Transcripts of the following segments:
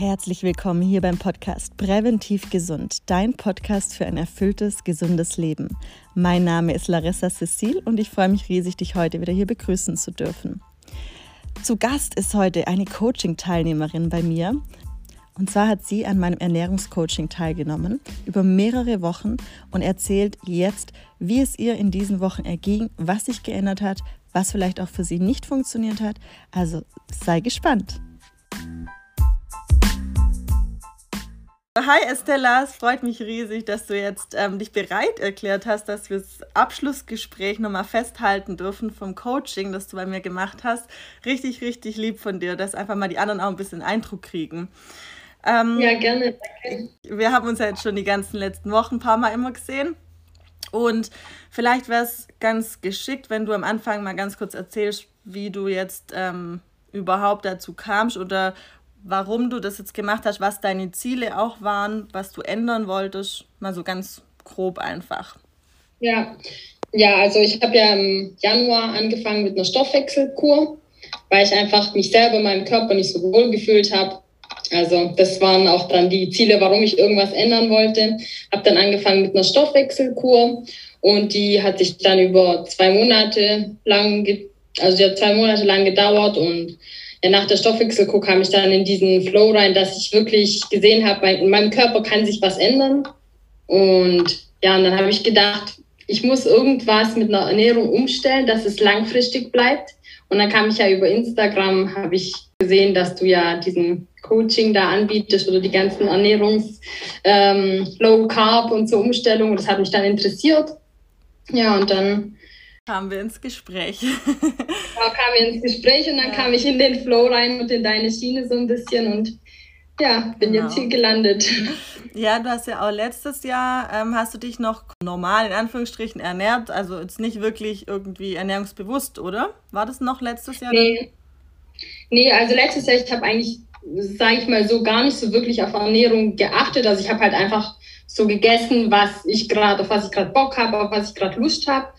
Herzlich willkommen hier beim Podcast Präventiv Gesund, dein Podcast für ein erfülltes, gesundes Leben. Mein Name ist Larissa Cecil und ich freue mich riesig, dich heute wieder hier begrüßen zu dürfen. Zu Gast ist heute eine Coaching-Teilnehmerin bei mir. Und zwar hat sie an meinem Ernährungscoaching teilgenommen über mehrere Wochen und erzählt jetzt, wie es ihr in diesen Wochen erging, was sich geändert hat, was vielleicht auch für sie nicht funktioniert hat. Also sei gespannt. Hi Estella, es freut mich riesig, dass du jetzt ähm, dich bereit erklärt hast, dass wir das Abschlussgespräch nochmal festhalten dürfen vom Coaching, das du bei mir gemacht hast. Richtig, richtig lieb von dir, dass einfach mal die anderen auch ein bisschen Eindruck kriegen. Ähm, ja, gerne. Danke. Wir haben uns ja jetzt schon die ganzen letzten Wochen ein paar Mal immer gesehen. Und vielleicht wäre es ganz geschickt, wenn du am Anfang mal ganz kurz erzählst, wie du jetzt ähm, überhaupt dazu kamst oder warum du das jetzt gemacht hast, was deine Ziele auch waren, was du ändern wolltest, mal so ganz grob einfach. Ja, ja, also ich habe ja im Januar angefangen mit einer Stoffwechselkur, weil ich einfach mich selber in meinem Körper nicht so wohl gefühlt habe. Also das waren auch dann die Ziele, warum ich irgendwas ändern wollte. Habe dann angefangen mit einer Stoffwechselkur und die hat sich dann über zwei Monate lang, also die hat zwei Monate lang gedauert und ja, nach der Stoffwechselkur kam ich dann in diesen Flow rein, dass ich wirklich gesehen habe, in meinem Körper kann sich was ändern. Und ja, und dann habe ich gedacht, ich muss irgendwas mit einer Ernährung umstellen, dass es langfristig bleibt. Und dann kam ich ja über Instagram, habe ich gesehen, dass du ja diesen Coaching da anbietest oder die ganzen Ernährungs ähm, Low Carb und so Umstellungen. Das hat mich dann interessiert. Ja, und dann kamen wir ins Gespräch. da kamen wir ins Gespräch und dann ja. kam ich in den Flow rein und in deine Schiene so ein bisschen und ja, bin genau. jetzt hier gelandet. Ja, du hast ja auch letztes Jahr, ähm, hast du dich noch normal in Anführungsstrichen ernährt, also jetzt nicht wirklich irgendwie ernährungsbewusst, oder? War das noch letztes Jahr? Nee, nee also letztes Jahr, ich habe eigentlich, sage ich mal so, gar nicht so wirklich auf Ernährung geachtet. Also ich habe halt einfach so gegessen, was ich gerade, auf was ich gerade Bock habe, auf was ich gerade Lust habe.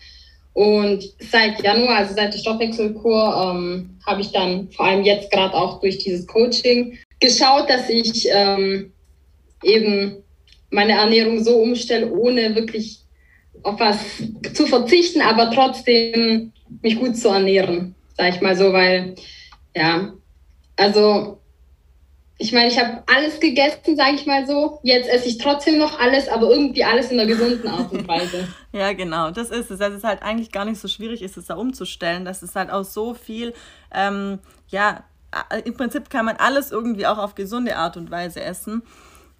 Und seit Januar, also seit der Stoffwechselkur, ähm, habe ich dann vor allem jetzt gerade auch durch dieses Coaching geschaut, dass ich ähm, eben meine Ernährung so umstelle, ohne wirklich auf was zu verzichten, aber trotzdem mich gut zu ernähren, sage ich mal so, weil ja, also ich meine, ich habe alles gegessen, sage ich mal so. Jetzt esse ich trotzdem noch alles, aber irgendwie alles in einer gesunden Art und Weise. ja, genau, das ist es. Also es ist halt eigentlich gar nicht so schwierig, ist es da umzustellen. Das ist halt auch so viel, ähm, ja, im Prinzip kann man alles irgendwie auch auf gesunde Art und Weise essen.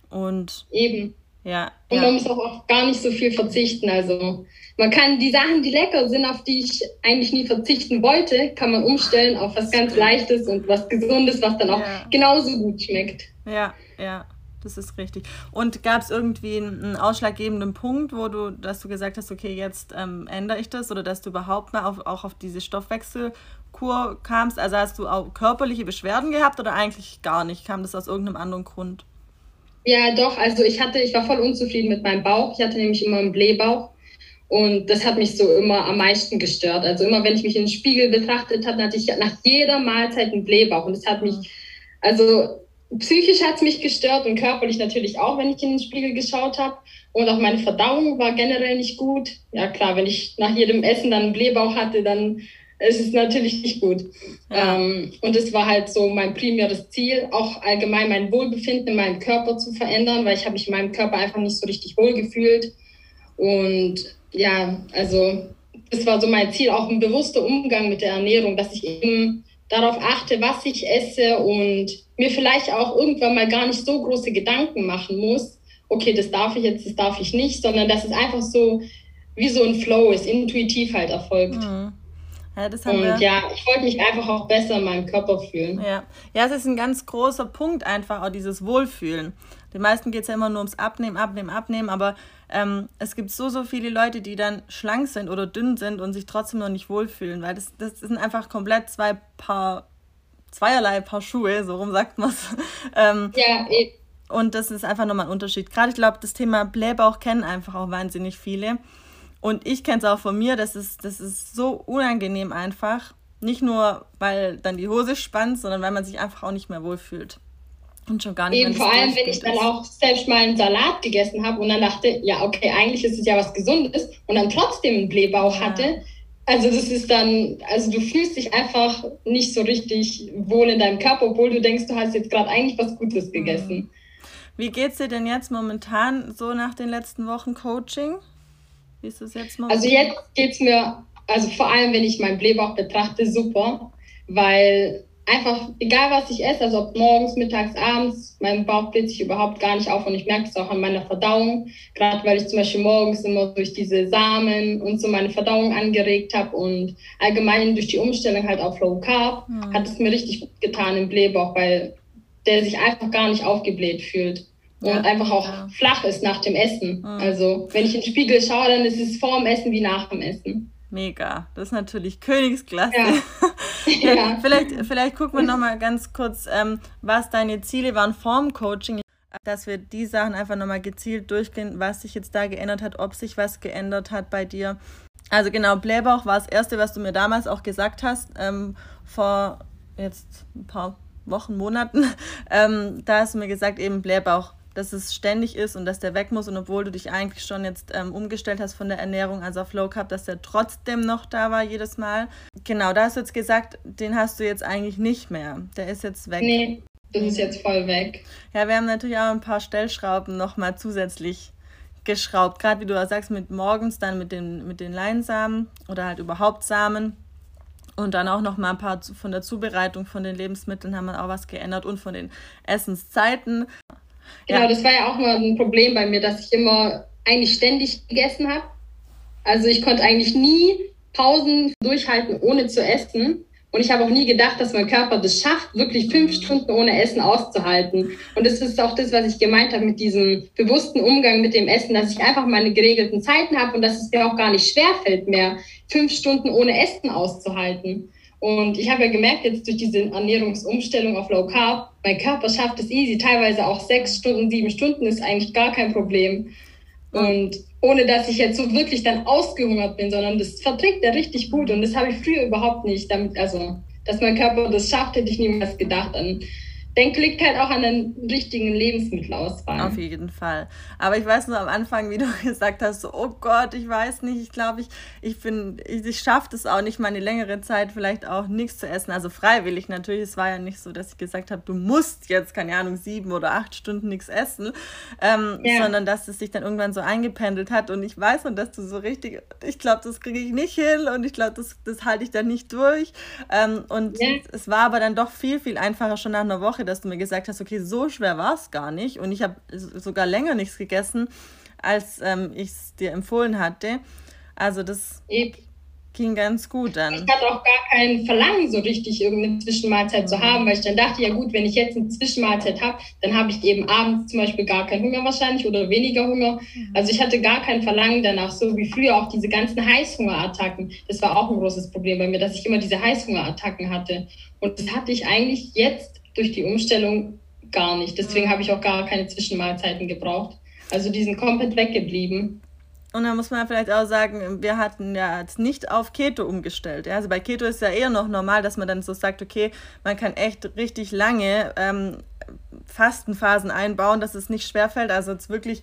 Und eben. Ja. Und ja. man muss auch auf gar nicht so viel verzichten. Also man kann die Sachen, die lecker sind, auf die ich eigentlich nie verzichten wollte, kann man umstellen auf was ganz Leichtes und was Gesundes, was dann auch ja. genauso gut schmeckt. Ja, ja. Das ist richtig. Und gab es irgendwie einen, ausschlaggebenden Punkt, wo du, dass du gesagt hast, okay, jetzt ähm, ändere ich das oder dass du überhaupt mal auf, auch auf diese Stoffwechselkur kamst? Also hast du auch körperliche Beschwerden gehabt oder eigentlich gar nicht? Kam das aus irgendeinem anderen Grund? Ja, doch. Also ich hatte, ich war voll unzufrieden mit meinem Bauch. Ich hatte nämlich immer einen Blähbauch. Und das hat mich so immer am meisten gestört. Also immer, wenn ich mich in den Spiegel betrachtet habe, hatte ich nach jeder Mahlzeit einen Blähbauch. Und das hat mich, also psychisch hat es mich gestört und körperlich natürlich auch, wenn ich in den Spiegel geschaut habe. Und auch meine Verdauung war generell nicht gut. Ja klar, wenn ich nach jedem Essen dann einen Blähbauch hatte, dann ist es natürlich nicht gut. Ja. Ähm, und es war halt so mein primäres Ziel, auch allgemein mein Wohlbefinden in meinem Körper zu verändern, weil ich habe mich in meinem Körper einfach nicht so richtig wohl gefühlt. Und ja, also das war so mein Ziel, auch ein bewusster Umgang mit der Ernährung, dass ich eben darauf achte, was ich esse und mir vielleicht auch irgendwann mal gar nicht so große Gedanken machen muss, okay, das darf ich jetzt, das darf ich nicht, sondern dass es einfach so wie so ein Flow ist, intuitiv halt erfolgt. Mhm. Ja, das haben und wir. ja, ich wollte mich einfach auch besser in meinem Körper fühlen. Ja. ja, es ist ein ganz großer Punkt einfach, auch dieses Wohlfühlen. Den meisten geht es ja immer nur ums Abnehmen, Abnehmen, Abnehmen, aber ähm, es gibt so, so viele Leute, die dann schlank sind oder dünn sind und sich trotzdem noch nicht wohlfühlen, weil das, das sind einfach komplett zwei Paar, zweierlei Paar Schuhe, so rum sagt man es. ähm, ja, eben. Und das ist einfach nochmal ein Unterschied. Gerade ich glaube, das Thema Blähbauch kennen einfach auch wahnsinnig viele. Und ich kenne es auch von mir, das ist, das ist so unangenehm einfach. Nicht nur, weil dann die Hose spannt, sondern weil man sich einfach auch nicht mehr wohlfühlt. Und schon gar nicht Eben, vor allem, wenn ich dann auch selbst mal einen Salat gegessen habe und dann dachte, ja, okay, eigentlich ist es ja was Gesundes und dann trotzdem einen Blähbauch ja. hatte. Also das ist dann, also du fühlst dich einfach nicht so richtig wohl in deinem Körper, obwohl du denkst, du hast jetzt gerade eigentlich was Gutes mhm. gegessen. Wie geht's dir denn jetzt momentan so nach den letzten Wochen Coaching? Wie ist es jetzt? Also jetzt geht's mir, also vor allem, wenn ich meinen Blähbauch betrachte, super, weil einfach, egal was ich esse, also ob morgens, mittags, abends, mein Bauch bläht sich überhaupt gar nicht auf und ich merke es auch an meiner Verdauung, gerade weil ich zum Beispiel morgens immer durch diese Samen und so meine Verdauung angeregt habe und allgemein durch die Umstellung halt auf Low Carb mhm. hat es mir richtig gut getan im Blähbauch, weil der sich einfach gar nicht aufgebläht fühlt. Und ja, einfach auch ja. flach ist nach dem Essen. Mhm. Also, wenn ich in den Spiegel schaue, dann ist es vor dem Essen wie nach dem Essen. Mega. Das ist natürlich Königsklasse. Ja. ja. vielleicht, vielleicht gucken wir nochmal ganz kurz, ähm, was deine Ziele waren vorm Coaching, dass wir die Sachen einfach nochmal gezielt durchgehen, was sich jetzt da geändert hat, ob sich was geändert hat bei dir. Also genau, Blähbauch war das Erste, was du mir damals auch gesagt hast, ähm, vor jetzt ein paar Wochen, Monaten. Ähm, da hast du mir gesagt, eben Blähbauch dass es ständig ist und dass der weg muss und obwohl du dich eigentlich schon jetzt ähm, umgestellt hast von der Ernährung, also auf Low Carb, dass der trotzdem noch da war jedes Mal. Genau, da hast du jetzt gesagt, den hast du jetzt eigentlich nicht mehr. Der ist jetzt weg. Nee, das ist jetzt voll weg. Ja, wir haben natürlich auch ein paar Stellschrauben nochmal zusätzlich geschraubt. Gerade wie du sagst, mit morgens dann mit den, mit den Leinsamen oder halt überhaupt Samen. Und dann auch noch mal ein paar von der Zubereitung von den Lebensmitteln haben wir auch was geändert und von den Essenszeiten. Genau, ja. das war ja auch mal ein Problem bei mir, dass ich immer eigentlich ständig gegessen habe. Also ich konnte eigentlich nie Pausen durchhalten, ohne zu essen. Und ich habe auch nie gedacht, dass mein Körper das schafft, wirklich fünf Stunden ohne Essen auszuhalten. Und das ist auch das, was ich gemeint habe mit diesem bewussten Umgang mit dem Essen, dass ich einfach meine geregelten Zeiten habe und dass es mir auch gar nicht schwerfällt mehr, fünf Stunden ohne Essen auszuhalten. Und ich habe ja gemerkt, jetzt durch diese Ernährungsumstellung auf Low Carb, mein Körper schafft es easy, teilweise auch sechs Stunden, sieben Stunden ist eigentlich gar kein Problem. Und ohne dass ich jetzt so wirklich dann ausgehungert bin, sondern das verträgt er richtig gut. Und das habe ich früher überhaupt nicht damit, also, dass mein Körper das schafft, hätte ich niemals gedacht. An denke, liegt halt auch an den richtigen Lebensmittelauswahl. Auf jeden Fall. Aber ich weiß nur am Anfang, wie du gesagt hast, so, oh Gott, ich weiß nicht, ich glaube, ich, ich bin, ich, ich schaffe das auch nicht, mal eine längere Zeit vielleicht auch nichts zu essen. Also freiwillig natürlich. Es war ja nicht so, dass ich gesagt habe, du musst jetzt, keine Ahnung, sieben oder acht Stunden nichts essen, ähm, ja. sondern dass es sich dann irgendwann so eingependelt hat. Und ich weiß und dass du so richtig, ich glaube, das kriege ich nicht hin und ich glaube, das, das halte ich dann nicht durch. Ähm, und ja. es war aber dann doch viel, viel einfacher schon nach einer Woche Woche, dass du mir gesagt hast, okay, so schwer war es gar nicht. Und ich habe sogar länger nichts gegessen, als ähm, ich es dir empfohlen hatte. Also das Eben. ging ganz gut dann. Ich hatte auch gar kein Verlangen, so richtig irgendeine Zwischenmahlzeit mhm. zu haben, weil ich dann dachte, ja gut, wenn ich jetzt eine Zwischenmahlzeit habe, dann habe ich eben abends zum Beispiel gar keinen Hunger wahrscheinlich oder weniger Hunger. Mhm. Also ich hatte gar kein Verlangen danach, so wie früher auch diese ganzen Heißhungerattacken. Das war auch ein großes Problem bei mir, dass ich immer diese Heißhungerattacken hatte. Und das hatte ich eigentlich jetzt durch die Umstellung gar nicht. Deswegen habe ich auch gar keine Zwischenmahlzeiten gebraucht. Also die sind komplett weggeblieben. Und da muss man vielleicht auch sagen, wir hatten ja jetzt nicht auf Keto umgestellt. Also bei Keto ist ja eher noch normal, dass man dann so sagt, okay, man kann echt richtig lange ähm, Fastenphasen einbauen, dass es nicht schwerfällt. Also jetzt wirklich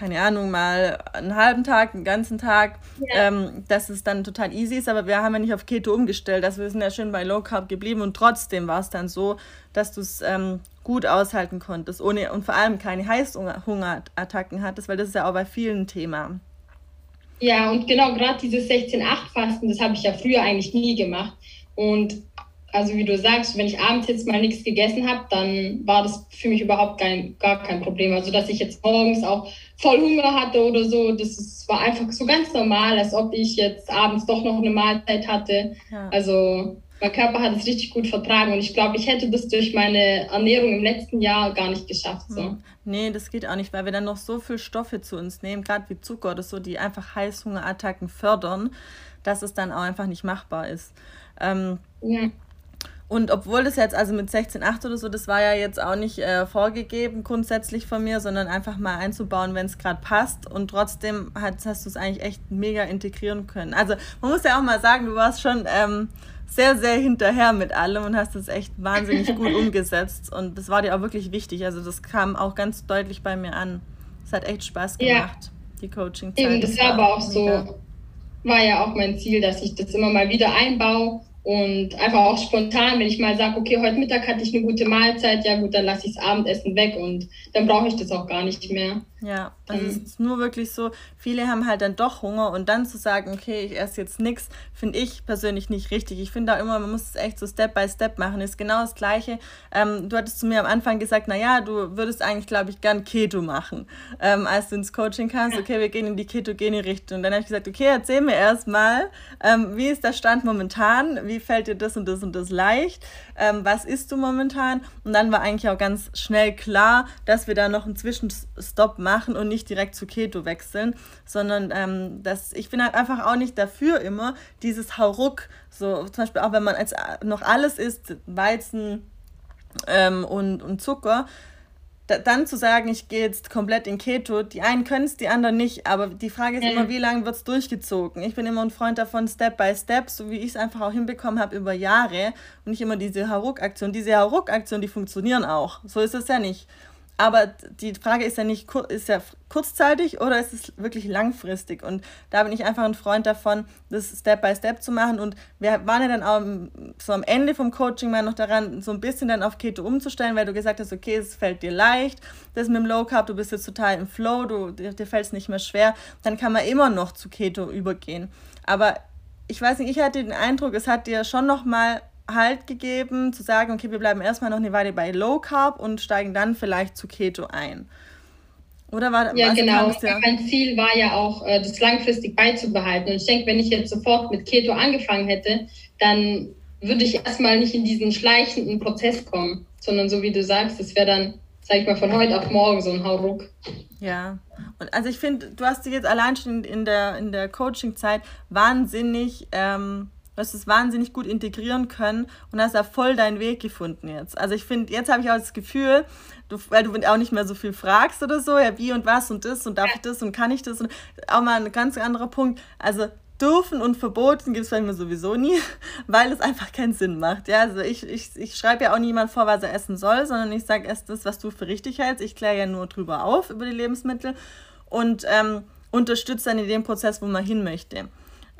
keine Ahnung, mal einen halben Tag, einen ganzen Tag, ja. ähm, dass es dann total easy ist. Aber wir haben ja nicht auf Keto umgestellt. Also wir sind ja schön bei Low Carb geblieben und trotzdem war es dann so, dass du es ähm, gut aushalten konntest ohne und vor allem keine Heißhungerattacken hattest, weil das ist ja auch bei vielen Thema. Ja, und genau gerade dieses 16-8-Fasten, das habe ich ja früher eigentlich nie gemacht. Und also wie du sagst, wenn ich abends jetzt mal nichts gegessen habe, dann war das für mich überhaupt kein, gar kein Problem. Also dass ich jetzt morgens auch voll Hunger hatte oder so, das ist, war einfach so ganz normal, als ob ich jetzt abends doch noch eine Mahlzeit hatte. Ja. Also mein Körper hat es richtig gut vertragen und ich glaube, ich hätte das durch meine Ernährung im letzten Jahr gar nicht geschafft. So. Hm. Nee, das geht auch nicht, weil wir dann noch so viel Stoffe zu uns nehmen, gerade wie Zucker oder so, die einfach Heißhungerattacken fördern, dass es dann auch einfach nicht machbar ist. Ähm, ja. Und obwohl das jetzt also mit 16,8 oder so, das war ja jetzt auch nicht äh, vorgegeben grundsätzlich von mir, sondern einfach mal einzubauen, wenn es gerade passt. Und trotzdem hat, hast du es eigentlich echt mega integrieren können. Also man muss ja auch mal sagen, du warst schon ähm, sehr, sehr hinterher mit allem und hast es echt wahnsinnig gut umgesetzt. Und das war dir auch wirklich wichtig. Also das kam auch ganz deutlich bei mir an. Es hat echt Spaß gemacht, ja. die Coaching-Zeit. Eben, das war aber auch mega. so, war ja auch mein Ziel, dass ich das immer mal wieder einbaue und einfach auch spontan, wenn ich mal sage, okay, heute Mittag hatte ich eine gute Mahlzeit, ja gut, dann lasse ich das Abendessen weg und dann brauche ich das auch gar nicht mehr. Ja, also es ist nur wirklich so, viele haben halt dann doch Hunger und dann zu sagen, okay, ich esse jetzt nichts, finde ich persönlich nicht richtig. Ich finde auch immer, man muss es echt so Step by Step machen. Ist genau das Gleiche. Ähm, du hattest zu mir am Anfang gesagt, naja, du würdest eigentlich, glaube ich, gern Keto machen, ähm, als du ins Coaching kamst. Okay, wir gehen in die ketogene Richtung. Und dann habe ich gesagt, okay, erzähl mir erstmal, ähm, wie ist der Stand momentan? Wie fällt dir das und das und das leicht? Ähm, was isst du momentan? Und dann war eigentlich auch ganz schnell klar, dass wir da noch einen Zwischenstopp machen und nicht direkt zu Keto wechseln, sondern ähm, das, ich bin halt einfach auch nicht dafür immer, dieses Hauruck, so zum Beispiel auch wenn man als noch alles isst, Weizen ähm, und, und Zucker, da, dann zu sagen, ich gehe jetzt komplett in Keto, die einen können es, die anderen nicht, aber die Frage ist immer, wie lange wird es durchgezogen? Ich bin immer ein Freund davon, Step by Step, so wie ich es einfach auch hinbekommen habe über Jahre und nicht immer diese Hauruck-Aktion. Diese Hauruck-Aktionen, die funktionieren auch, so ist es ja nicht. Aber die Frage ist ja nicht, ist ja kurzzeitig oder ist es wirklich langfristig? Und da bin ich einfach ein Freund davon, das Step by Step zu machen. Und wir waren ja dann auch so am Ende vom Coaching mal noch daran, so ein bisschen dann auf Keto umzustellen, weil du gesagt hast, okay, es fällt dir leicht, das mit dem Low Carb, du bist jetzt total im Flow, du, dir, dir fällt es nicht mehr schwer. Dann kann man immer noch zu Keto übergehen. Aber ich weiß nicht, ich hatte den Eindruck, es hat dir schon noch mal Halt gegeben, zu sagen, okay, wir bleiben erstmal noch eine Weile bei Low Carb und steigen dann vielleicht zu Keto ein. Oder war Ja, genau. Ja mein Ziel war ja auch, äh, das langfristig beizubehalten. Und ich denke, wenn ich jetzt sofort mit Keto angefangen hätte, dann würde ich erstmal nicht in diesen schleichenden Prozess kommen, sondern so wie du sagst, das wäre dann, sag ich mal, von heute auf morgen so ein Hauruck. Ja, und also ich finde, du hast dich jetzt allein schon in der, in der Coaching-Zeit wahnsinnig ähm, Du hast es wahnsinnig gut integrieren können und hast da voll deinen Weg gefunden jetzt. Also ich finde, jetzt habe ich auch das Gefühl, du, weil du auch nicht mehr so viel fragst oder so, ja, wie und was und das und darf ich das und kann ich das und auch mal ein ganz anderer Punkt. Also dürfen und verboten gibt es bei mir sowieso nie, weil es einfach keinen Sinn macht. Ja, also ich, ich, ich schreibe ja auch niemand vor, was er essen soll, sondern ich sage erst das, was du für richtig hältst. Ich kläre ja nur drüber auf, über die Lebensmittel und ähm, unterstütze dann in dem Prozess, wo man hin möchte.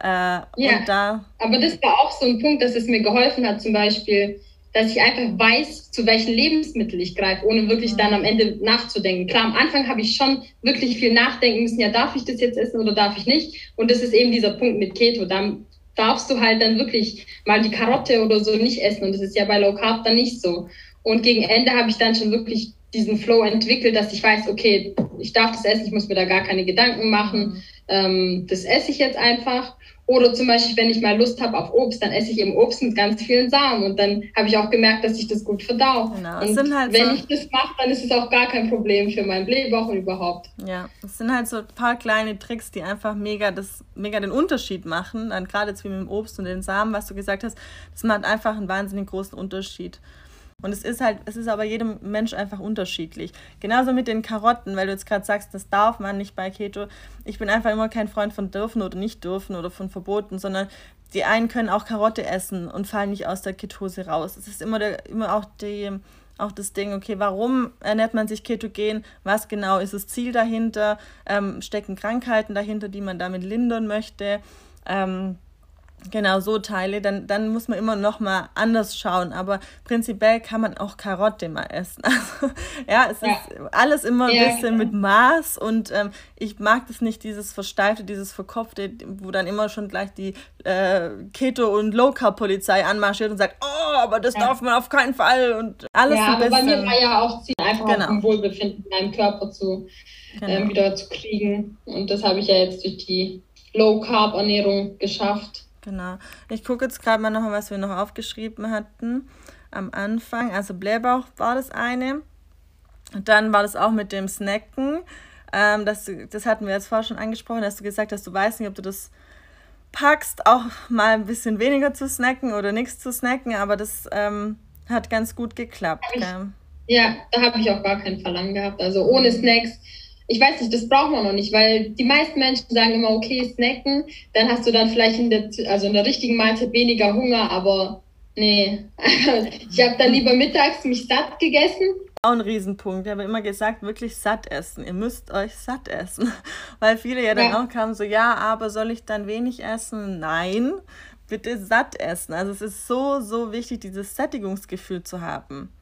Äh, ja, da aber das war auch so ein Punkt, dass es mir geholfen hat, zum Beispiel, dass ich einfach weiß, zu welchen Lebensmitteln ich greife, ohne wirklich mhm. dann am Ende nachzudenken. Klar, am Anfang habe ich schon wirklich viel nachdenken müssen, ja, darf ich das jetzt essen oder darf ich nicht? Und das ist eben dieser Punkt mit Keto. Da darfst du halt dann wirklich mal die Karotte oder so nicht essen. Und das ist ja bei Low Carb dann nicht so. Und gegen Ende habe ich dann schon wirklich diesen Flow entwickelt, dass ich weiß, okay, ich darf das essen, ich muss mir da gar keine Gedanken machen. Mhm. Ähm, das esse ich jetzt einfach. Oder zum Beispiel, wenn ich mal Lust habe auf Obst, dann esse ich eben Obst mit ganz vielen Samen. Und dann habe ich auch gemerkt, dass ich das gut verdau. Genau. Und halt wenn so ich das mache, dann ist es auch gar kein Problem für meinen Blähbauch und überhaupt. Ja, es sind halt so ein paar kleine Tricks, die einfach mega, das, mega den Unterschied machen. Gerade jetzt wie mit dem Obst und den Samen, was du gesagt hast, das macht einfach einen wahnsinnig großen Unterschied. Und es ist halt, es ist aber jedem Mensch einfach unterschiedlich. Genauso mit den Karotten, weil du jetzt gerade sagst, das darf man nicht bei Keto. Ich bin einfach immer kein Freund von dürfen oder nicht dürfen oder von verboten, sondern die einen können auch Karotte essen und fallen nicht aus der Ketose raus. Es ist immer, der, immer auch, die, auch das Ding, okay, warum ernährt man sich ketogen? Was genau ist das Ziel dahinter? Ähm, stecken Krankheiten dahinter, die man damit lindern möchte? Ähm, Genau, so Teile, dann, dann muss man immer noch mal anders schauen. Aber prinzipiell kann man auch Karotte mal essen. Also, ja, es ja. ist alles immer ein ja, bisschen genau. mit Maß und ähm, ich mag das nicht, dieses Versteifte, dieses Verkopfte, wo dann immer schon gleich die äh, Keto- und Low-Carb-Polizei anmarschiert und sagt, oh, aber das ja. darf man auf keinen Fall und alles ja, ein bisschen. bei mir war ja auch Ziel, einfach genau. auf Wohlbefinden in meinem Körper zu, genau. ähm, wieder zu kriegen. Und das habe ich ja jetzt durch die Low-Carb-Ernährung geschafft. Genau. Ich gucke jetzt gerade mal noch, was wir noch aufgeschrieben hatten am Anfang. Also Blähbauch war das eine. Dann war das auch mit dem Snacken. Ähm, das, das hatten wir jetzt vorher schon angesprochen, dass du gesagt hast, du weißt nicht, ob du das packst, auch mal ein bisschen weniger zu snacken oder nichts zu snacken, aber das ähm, hat ganz gut geklappt. Ich, ja, da habe ich auch gar kein Verlangen gehabt. Also ohne Snacks. Ich weiß nicht, das braucht man noch nicht, weil die meisten Menschen sagen immer, okay, snacken, dann hast du dann vielleicht in der, also in der richtigen Mahlzeit weniger Hunger, aber nee. ich habe dann lieber mittags mich satt gegessen auch ein Riesenpunkt. Ich habe immer gesagt, wirklich satt essen. Ihr müsst euch satt essen. Weil viele ja dann ja. auch kamen so, ja, aber soll ich dann wenig essen? Nein, bitte satt essen. Also es ist so, so wichtig, dieses Sättigungsgefühl zu haben.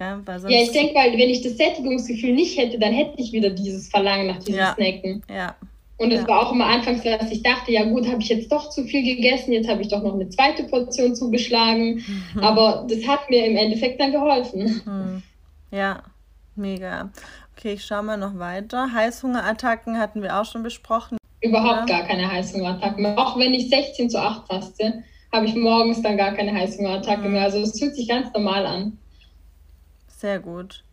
Okay? ja, ich denke, weil wenn ich das Sättigungsgefühl nicht hätte, dann hätte ich wieder dieses Verlangen nach diesem ja. Snacken. Ja. Und es ja. war auch immer anfangs, dass ich dachte, ja gut, habe ich jetzt doch zu viel gegessen, jetzt habe ich doch noch eine zweite Portion zugeschlagen. Mhm. Aber das hat mir im Endeffekt dann geholfen. Mhm. Ja, mega. Okay, ich schaue mal noch weiter. Heißhungerattacken hatten wir auch schon besprochen. Überhaupt ja. gar keine Heißhungerattacken mehr. Auch wenn ich 16 zu 8 faste, habe ich morgens dann gar keine Heißhungerattacke mhm. mehr. Also es fühlt sich ganz normal an. Sehr gut.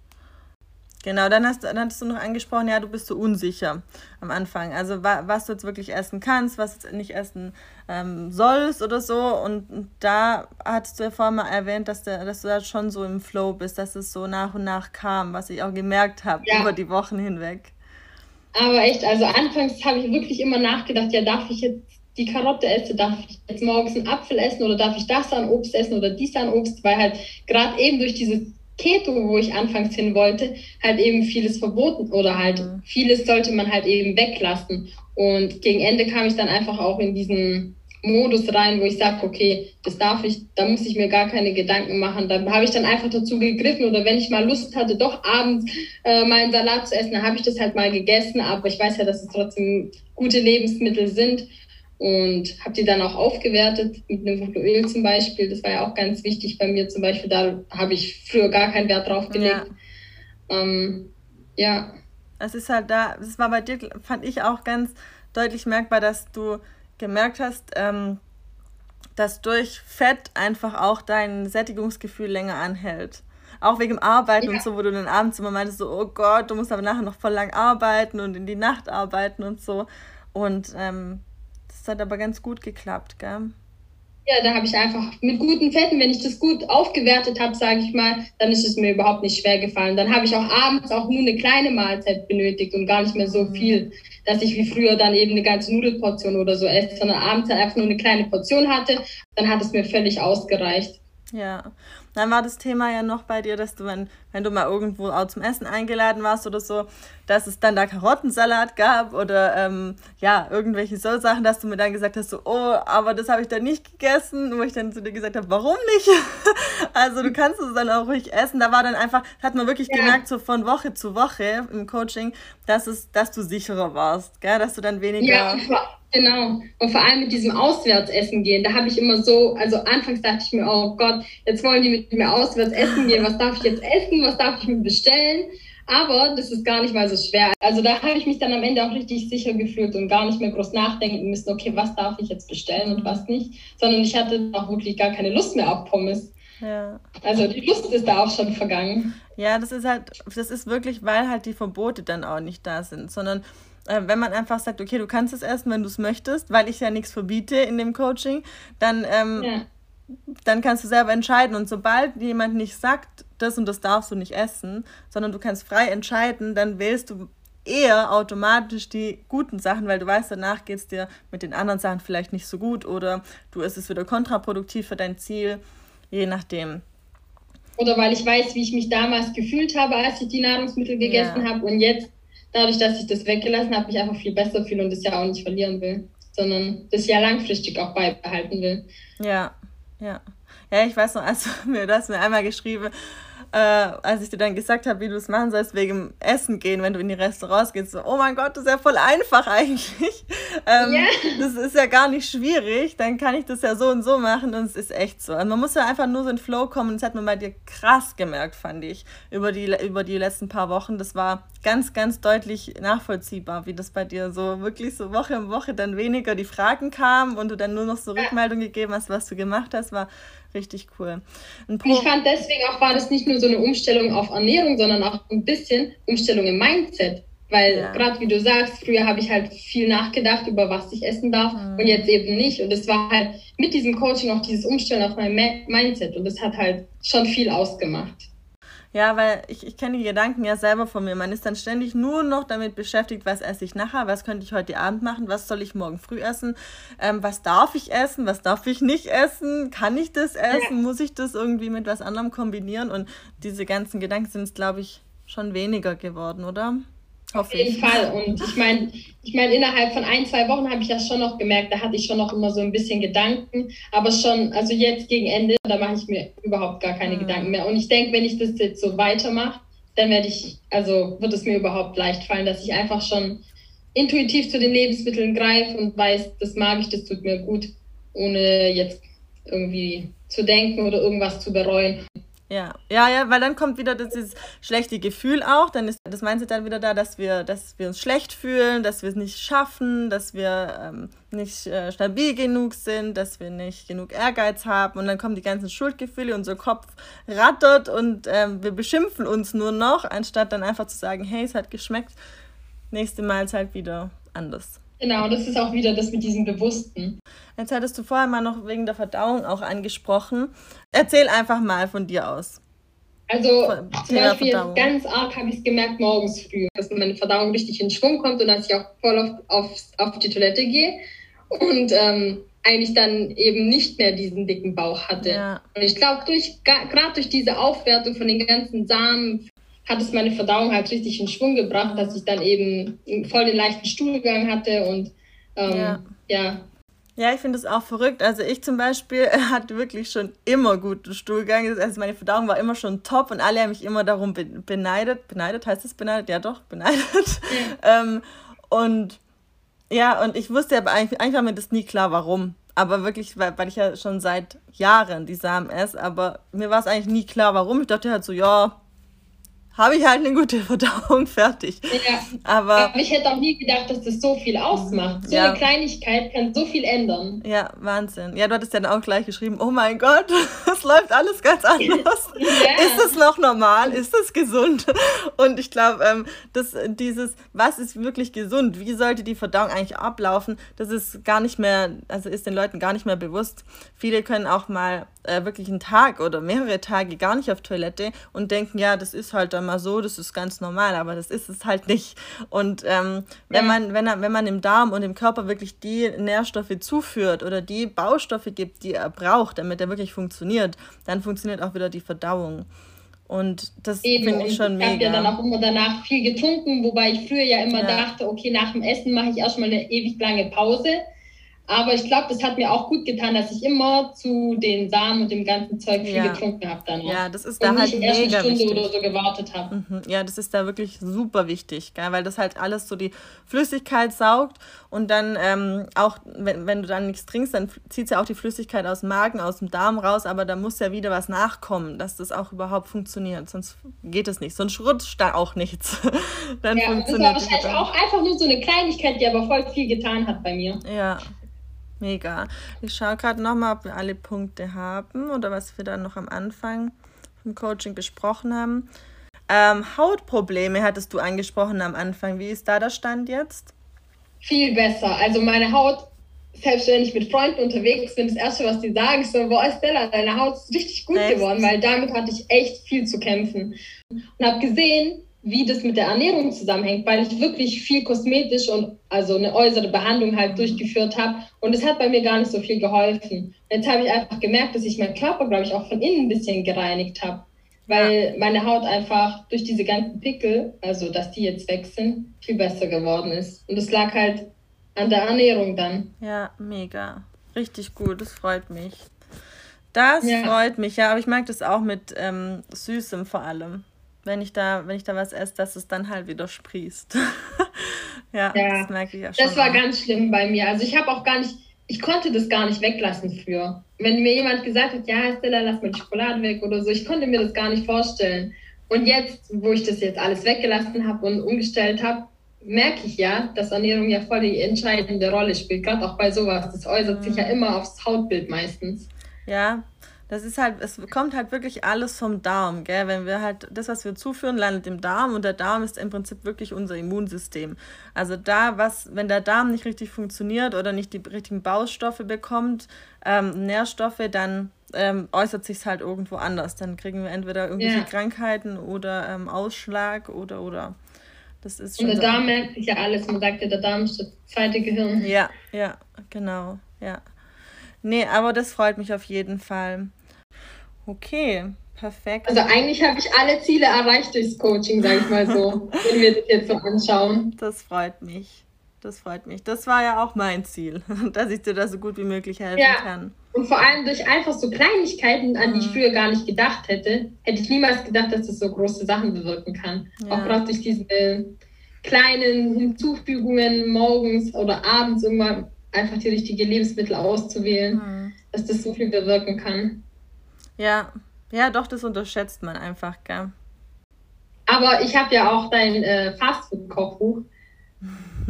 Genau, dann hast, dann hattest du noch angesprochen, ja, du bist so unsicher am Anfang. Also wa, was du jetzt wirklich essen kannst, was du nicht essen ähm, sollst oder so. Und da hattest du ja vorhin mal erwähnt, dass, der, dass du da schon so im Flow bist, dass es so nach und nach kam, was ich auch gemerkt habe ja. über die Wochen hinweg. Aber echt, also anfangs habe ich wirklich immer nachgedacht, ja, darf ich jetzt die Karotte essen, darf ich jetzt morgens einen Apfel essen oder darf ich das an Obst essen oder dies an Obst, weil halt gerade eben durch dieses Keto, wo ich anfangs hin wollte, halt eben vieles verboten oder halt mhm. vieles sollte man halt eben weglassen. Und gegen Ende kam ich dann einfach auch in diesen Modus rein, wo ich sage, okay, das darf ich, da muss ich mir gar keine Gedanken machen. Da habe ich dann einfach dazu gegriffen oder wenn ich mal Lust hatte, doch abends äh, mal einen Salat zu essen, dann habe ich das halt mal gegessen. Aber ich weiß ja, dass es trotzdem gute Lebensmittel sind und habe die dann auch aufgewertet mit einem Öl zum Beispiel. Das war ja auch ganz wichtig bei mir zum Beispiel. Da habe ich früher gar keinen Wert drauf gelegt. Ja. Ähm, ja. Es ist halt da, es war bei dir, fand ich auch ganz deutlich merkbar, dass du gemerkt hast, ähm, dass durch Fett einfach auch dein Sättigungsgefühl länger anhält. Auch wegen dem Arbeiten ja. und so, wo du dann abends immer meintest, so, oh Gott, du musst aber nachher noch voll lang arbeiten und in die Nacht arbeiten und so. Und ähm, das hat aber ganz gut geklappt, gell? Ja, da habe ich einfach mit guten Fetten, wenn ich das gut aufgewertet habe, sage ich mal, dann ist es mir überhaupt nicht schwer gefallen. Dann habe ich auch abends auch nur eine kleine Mahlzeit benötigt und gar nicht mehr so mhm. viel, dass ich wie früher dann eben eine ganze Nudelportion oder so esse, sondern abends einfach nur eine kleine Portion hatte. Dann hat es mir völlig ausgereicht. Ja, dann war das Thema ja noch bei dir, dass du, wenn, wenn du mal irgendwo auch zum Essen eingeladen warst oder so, dass es dann da Karottensalat gab oder ähm, ja, irgendwelche so Sachen, dass du mir dann gesagt hast, so, oh, aber das habe ich dann nicht gegessen, wo ich dann zu dir gesagt habe, warum nicht? also du kannst es dann auch ruhig essen. Da war dann einfach, hat man wirklich ja. gemerkt, so von Woche zu Woche im Coaching, dass, es, dass du sicherer warst, gell? dass du dann weniger... Ja, Genau. Und vor allem mit diesem Auswärtsessen gehen, da habe ich immer so, also anfangs dachte ich mir, oh Gott, jetzt wollen die mit mir auswärts essen gehen, was darf ich jetzt essen, was darf ich mir bestellen? Aber das ist gar nicht mal so schwer. Also da habe ich mich dann am Ende auch richtig sicher gefühlt und gar nicht mehr groß nachdenken müssen, okay, was darf ich jetzt bestellen und was nicht, sondern ich hatte auch wirklich gar keine Lust mehr auf Pommes. Ja. Also die Lust ist da auch schon vergangen. Ja, das ist halt, das ist wirklich, weil halt die Verbote dann auch nicht da sind, sondern äh, wenn man einfach sagt, okay, du kannst es essen, wenn du es möchtest, weil ich ja nichts verbiete in dem Coaching, dann, ähm, ja. dann kannst du selber entscheiden. Und sobald jemand nicht sagt, das und das darfst du nicht essen, sondern du kannst frei entscheiden, dann wählst du eher automatisch die guten Sachen, weil du weißt, danach geht es dir mit den anderen Sachen vielleicht nicht so gut oder du ist es wieder kontraproduktiv für dein Ziel, je nachdem. Oder weil ich weiß, wie ich mich damals gefühlt habe, als ich die Nahrungsmittel gegessen ja. habe und jetzt dadurch, dass ich das weggelassen habe, mich einfach viel besser fühle und das ja auch nicht verlieren will, sondern das ja langfristig auch beibehalten will. Ja, ja. Ja, ich weiß noch, als du mir das mir einmal geschrieben äh, als ich dir dann gesagt habe, wie du es machen sollst wegen Essen gehen, wenn du in die Restaurants gehst, so, oh mein Gott, das ist ja voll einfach eigentlich. ähm, yeah. Das ist ja gar nicht schwierig, dann kann ich das ja so und so machen und es ist echt so. Also man muss ja einfach nur so in Flow kommen und das hat man bei dir krass gemerkt, fand ich, über die, über die letzten paar Wochen. Das war ganz, ganz deutlich nachvollziehbar, wie das bei dir so wirklich so Woche um Woche dann weniger die Fragen kamen und du dann nur noch so Rückmeldung gegeben hast, was du gemacht hast, war richtig cool. ich fand deswegen auch, war das nicht nur so eine Umstellung auf Ernährung, sondern auch ein bisschen Umstellung im Mindset. Weil ja. gerade wie du sagst, früher habe ich halt viel nachgedacht über was ich essen darf mhm. und jetzt eben nicht. Und es war halt mit diesem Coaching auch dieses Umstellen auf mein Mindset und das hat halt schon viel ausgemacht. Ja, weil ich, ich kenne die Gedanken ja selber von mir. Man ist dann ständig nur noch damit beschäftigt, was esse ich nachher, was könnte ich heute Abend machen, was soll ich morgen früh essen, ähm, was darf ich essen, was darf ich nicht essen, kann ich das essen, muss ich das irgendwie mit was anderem kombinieren und diese ganzen Gedanken sind, glaube ich, schon weniger geworden, oder? Auf jeden Fall. Und ich meine, ich meine, innerhalb von ein, zwei Wochen habe ich ja schon noch gemerkt, da hatte ich schon noch immer so ein bisschen Gedanken. Aber schon, also jetzt gegen Ende, da mache ich mir überhaupt gar keine mhm. Gedanken mehr. Und ich denke, wenn ich das jetzt so weitermache, dann werde ich, also wird es mir überhaupt leicht fallen, dass ich einfach schon intuitiv zu den Lebensmitteln greife und weiß, das mag ich, das tut mir gut, ohne jetzt irgendwie zu denken oder irgendwas zu bereuen. Ja, ja, ja, weil dann kommt wieder dieses schlechte Gefühl auch, dann ist das Mindset dann wieder da, dass wir, dass wir uns schlecht fühlen, dass wir es nicht schaffen, dass wir ähm, nicht äh, stabil genug sind, dass wir nicht genug Ehrgeiz haben. Und dann kommen die ganzen Schuldgefühle, unser Kopf rattert und ähm, wir beschimpfen uns nur noch, anstatt dann einfach zu sagen, hey, es hat geschmeckt, nächste halt wieder anders. Genau, das ist auch wieder das mit diesem Bewussten. Jetzt hattest du vorher mal noch wegen der Verdauung auch angesprochen. Erzähl einfach mal von dir aus. Also zum Beispiel ganz arg habe ich es gemerkt morgens früh, dass meine Verdauung richtig in Schwung kommt und dass ich auch voll auf, auf, auf die Toilette gehe und ähm, eigentlich dann eben nicht mehr diesen dicken Bauch hatte. Ja. Und ich glaube, durch, gerade durch diese Aufwertung von den ganzen Samen hat es meine Verdauung halt richtig in Schwung gebracht, dass ich dann eben voll den leichten Stuhlgang hatte und ähm, ja. ja. Ja, ich finde es auch verrückt. Also ich zum Beispiel hatte wirklich schon immer guten Stuhlgang. Also meine Verdauung war immer schon top und alle haben mich immer darum beneidet. Beneidet heißt es beneidet? Ja doch, beneidet. Ja. ähm, und ja, und ich wusste aber eigentlich, eigentlich war mir das nie klar, warum. Aber wirklich, weil, weil ich ja schon seit Jahren die Samen esse, aber mir war es eigentlich nie klar, warum. Ich dachte halt so, ja, habe ich halt eine gute Verdauung fertig. Ja. Aber ich hätte auch nie gedacht, dass das so viel ausmacht. So ja. eine Kleinigkeit kann so viel ändern. Ja, Wahnsinn. Ja, du hattest ja dann auch gleich geschrieben, oh mein Gott, es läuft alles ganz anders. ja. Ist es noch normal? Ist es gesund? Und ich glaube, ähm, dass dieses, was ist wirklich gesund? Wie sollte die Verdauung eigentlich ablaufen? Das ist gar nicht mehr, also ist den Leuten gar nicht mehr bewusst. Viele können auch mal äh, wirklich einen Tag oder mehrere Tage gar nicht auf Toilette und denken, ja, das ist halt dann mal so, das ist ganz normal, aber das ist es halt nicht. Und ähm, wenn, ja. man, wenn, wenn man im Darm und im Körper wirklich die Nährstoffe zuführt oder die Baustoffe gibt, die er braucht, damit er wirklich funktioniert, dann funktioniert auch wieder die Verdauung. Und das finde ich schon mega. Ich habe ja dann auch immer danach viel getrunken, wobei ich früher ja immer ja. dachte, okay, nach dem Essen mache ich erstmal eine ewig lange Pause. Aber ich glaube, das hat mir auch gut getan, dass ich immer zu den Samen und dem ganzen Zeug viel ja. getrunken habe dann. Ja, das ist da und halt nicht erst eine Stunde wichtig. oder so gewartet habe. Mhm. Ja, das ist da wirklich super wichtig, gell? weil das halt alles so die Flüssigkeit saugt und dann ähm, auch, wenn, wenn du dann nichts trinkst, dann zieht es ja auch die Flüssigkeit aus dem Magen, aus dem Darm raus, aber da muss ja wieder was nachkommen, dass das auch überhaupt funktioniert. Sonst geht es nicht. Sonst rutscht da auch nichts. dann ja, funktioniert das war wahrscheinlich auch einfach nur so eine Kleinigkeit, die aber voll viel getan hat bei mir. Ja, Mega. Ich schaue gerade nochmal, ob wir alle Punkte haben oder was wir dann noch am Anfang vom Coaching besprochen haben. Ähm, Hautprobleme hattest du angesprochen am Anfang. Wie ist da der Stand jetzt? Viel besser. Also meine Haut, selbst wenn ich mit Freunden unterwegs bin, das Erste, was die sagen, ist so, boah, Stella, deine Haut ist richtig gut echt? geworden, weil damit hatte ich echt viel zu kämpfen. Und habe gesehen, wie das mit der Ernährung zusammenhängt, weil ich wirklich viel kosmetisch und also eine äußere Behandlung halt durchgeführt habe und es hat bei mir gar nicht so viel geholfen. Jetzt habe ich einfach gemerkt, dass ich meinen Körper, glaube ich, auch von innen ein bisschen gereinigt habe, weil meine Haut einfach durch diese ganzen Pickel, also dass die jetzt weg sind, viel besser geworden ist. Und es lag halt an der Ernährung dann. Ja, mega. Richtig gut, das freut mich. Das ja. freut mich, ja, aber ich mag das auch mit ähm, Süßem vor allem wenn ich da, wenn ich da was esse, dass es dann halt wieder sprießt. ja, ja, das merke ich ja schon. Das war auch. ganz schlimm bei mir. Also ich habe auch gar nicht, ich konnte das gar nicht weglassen früher. Wenn mir jemand gesagt hat, ja, Stella, lass mal die Schokolade weg oder so, ich konnte mir das gar nicht vorstellen. Und jetzt, wo ich das jetzt alles weggelassen habe und umgestellt habe, merke ich ja, dass Ernährung ja voll die entscheidende Rolle spielt, gerade auch bei sowas. Das äußert mhm. sich ja immer aufs Hautbild meistens. Ja, Das ist halt, es kommt halt wirklich alles vom Darm, gell? Wenn wir halt, das, was wir zuführen, landet im Darm und der Darm ist im Prinzip wirklich unser Immunsystem. Also da, was, wenn der Darm nicht richtig funktioniert oder nicht die richtigen Baustoffe bekommt, ähm, Nährstoffe, dann ähm, äußert sich halt irgendwo anders. Dann kriegen wir entweder irgendwelche ja. Krankheiten oder ähm, Ausschlag oder oder. Das ist schon Und der. Darm merkt sich ja alles. Man sagt ja, der Darm ist das zweite Gehirn. Ja, ja, genau, ja. Nee, aber das freut mich auf jeden Fall. Okay, perfekt. Also eigentlich habe ich alle Ziele erreicht durchs Coaching, sage ich mal so, wenn wir das jetzt so anschauen. Das freut mich. Das freut mich. Das war ja auch mein Ziel, dass ich dir da so gut wie möglich helfen ja. kann. Und vor allem durch einfach so Kleinigkeiten, an die ich mhm. früher gar nicht gedacht hätte, hätte ich niemals gedacht, dass das so große Sachen bewirken kann. Ja. Auch gerade durch diese kleinen Hinzufügungen morgens oder abends irgendwann einfach die richtigen Lebensmittel auszuwählen, mhm. dass das so viel bewirken kann. Ja, ja, doch, das unterschätzt man einfach, gell? Aber ich habe ja auch dein äh, Fastfood-Kochbuch.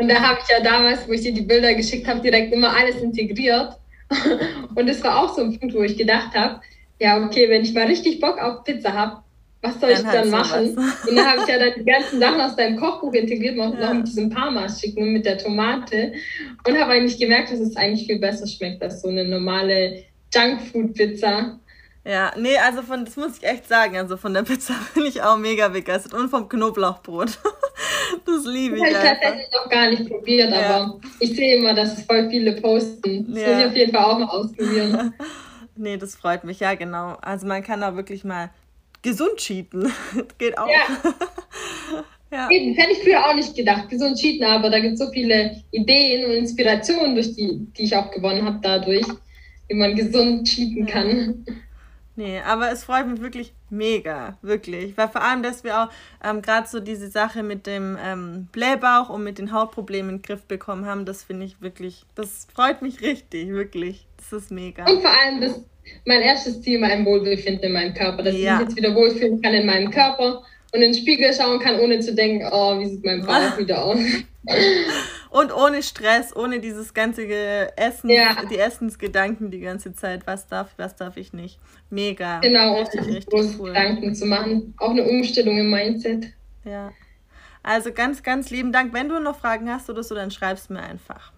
Und da habe ich ja damals, wo ich dir die Bilder geschickt habe, direkt immer alles integriert. Und das war auch so ein Punkt, wo ich gedacht habe, ja, okay, wenn ich mal richtig Bock auf Pizza habe, was soll dann ich halt dann machen? Und dann habe ich ja dann die ganzen Sachen aus deinem Kochbuch integriert, noch, ja. noch mit diesem Parma-Schicken mit der Tomate. Und habe eigentlich gemerkt, dass es eigentlich viel besser schmeckt als so eine normale Junkfood-Pizza. Ja, nee, also von, das muss ich echt sagen, also von der Pizza bin ich auch mega begeistert und vom Knoblauchbrot. das liebe ich. Das habe ich tatsächlich noch gar nicht probiert, ja. aber ich sehe immer, dass es voll viele posten. Das ja. muss ich auf jeden Fall auch mal ausprobieren. nee, das freut mich, ja, genau. Also man kann da wirklich mal gesund cheaten. Geht auch. Ja. ja. Eben, hätte ich früher auch nicht gedacht, gesund cheaten, aber da gibt es so viele Ideen und Inspirationen, durch die, die ich auch gewonnen habe dadurch, wie man gesund cheaten kann. Nee, aber es freut mich wirklich mega, wirklich. Weil vor allem, dass wir auch ähm, gerade so diese Sache mit dem ähm, Blähbauch und mit den Hautproblemen in den Griff bekommen haben, das finde ich wirklich, das freut mich richtig, wirklich. Das ist mega. Und vor allem, das mein erstes Ziel, mein Wohlbefinden in meinem Körper, dass ja. ich mich jetzt wieder wohlfühlen kann in meinem Körper und in den Spiegel schauen kann, ohne zu denken, oh, wie sieht mein Bauch wieder aus. Und ohne Stress, ohne dieses ganze Essen, ja. die Essensgedanken die ganze Zeit. Was darf, was darf ich nicht? Mega. Genau, richtig, richtig cool. Gedanken zu machen. Auch eine Umstellung im Mindset. Ja. Also ganz, ganz lieben Dank. Wenn du noch Fragen hast oder so, dann schreibst mir einfach.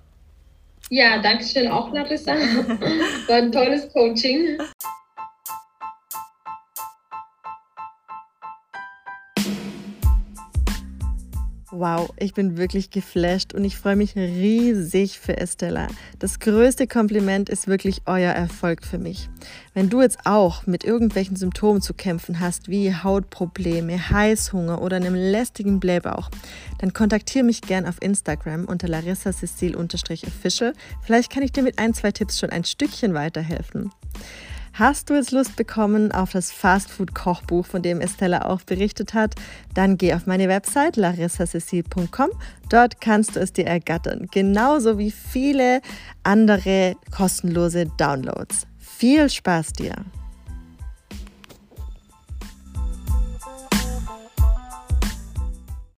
Ja, danke schön auch, Larissa. War ein tolles Coaching. Wow, ich bin wirklich geflasht und ich freue mich riesig für Estella. Das größte Kompliment ist wirklich euer Erfolg für mich. Wenn du jetzt auch mit irgendwelchen Symptomen zu kämpfen hast, wie Hautprobleme, Heißhunger oder einem lästigen Blähbauch, dann kontaktiere mich gern auf Instagram unter larissacecil-official. Vielleicht kann ich dir mit ein, zwei Tipps schon ein Stückchen weiterhelfen. Hast du jetzt Lust bekommen auf das Fastfood-Kochbuch, von dem Estella auch berichtet hat? Dann geh auf meine Website larissacecil.com. Dort kannst du es dir ergattern, genauso wie viele andere kostenlose Downloads. Viel Spaß dir!